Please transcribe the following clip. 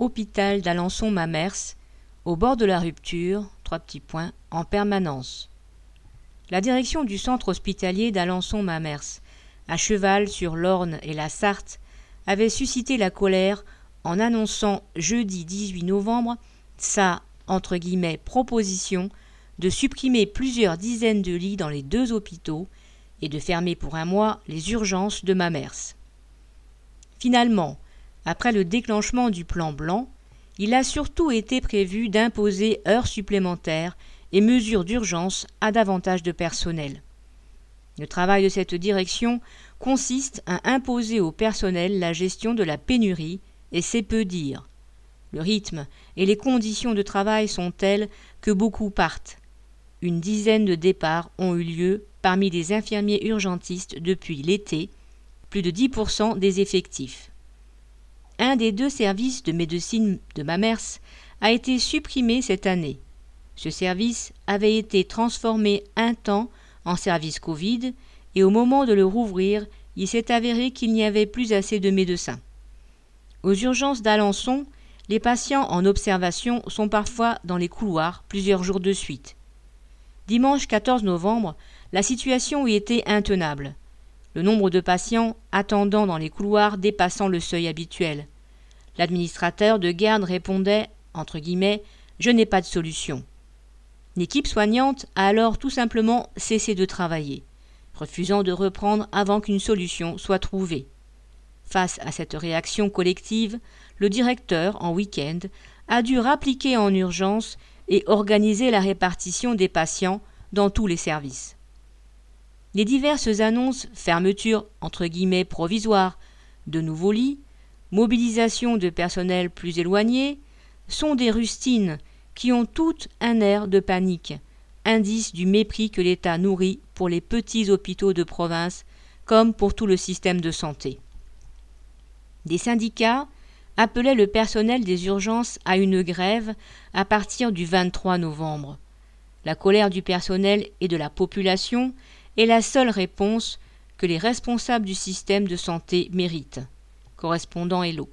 hôpital d'Alençon-Mamers, au bord de la rupture, trois petits points, en permanence. La direction du centre hospitalier d'Alençon-Mamers, à cheval sur l'Orne et la Sarthe, avait suscité la colère en annonçant jeudi 18 novembre sa proposition de supprimer plusieurs dizaines de lits dans les deux hôpitaux et de fermer pour un mois les urgences de Mamers. Finalement, après le déclenchement du plan blanc, il a surtout été prévu d'imposer heures supplémentaires et mesures d'urgence à davantage de personnel. Le travail de cette direction consiste à imposer au personnel la gestion de la pénurie, et c'est peu dire. Le rythme et les conditions de travail sont telles que beaucoup partent. Une dizaine de départs ont eu lieu parmi les infirmiers urgentistes depuis l'été, plus de 10% des effectifs. Un des deux services de médecine de Mamers a été supprimé cette année. Ce service avait été transformé un temps en service Covid et au moment de le rouvrir, il s'est avéré qu'il n'y avait plus assez de médecins. Aux urgences d'Alençon, les patients en observation sont parfois dans les couloirs plusieurs jours de suite. Dimanche 14 novembre, la situation y était intenable. Le nombre de patients attendant dans les couloirs dépassant le seuil habituel. L'administrateur de garde répondait, entre guillemets, Je n'ai pas de solution. L'équipe soignante a alors tout simplement cessé de travailler, refusant de reprendre avant qu'une solution soit trouvée. Face à cette réaction collective, le directeur, en week-end, a dû rappliquer en urgence et organiser la répartition des patients dans tous les services. Les diverses annonces fermeture entre guillemets provisoire de nouveaux lits, mobilisation de personnel plus éloigné, sont des rustines qui ont toutes un air de panique, indice du mépris que l'État nourrit pour les petits hôpitaux de province comme pour tout le système de santé. Des syndicats appelait le personnel des urgences à une grève à partir du 23 novembre. La colère du personnel et de la population est la seule réponse que les responsables du système de santé méritent. Correspondant Hello.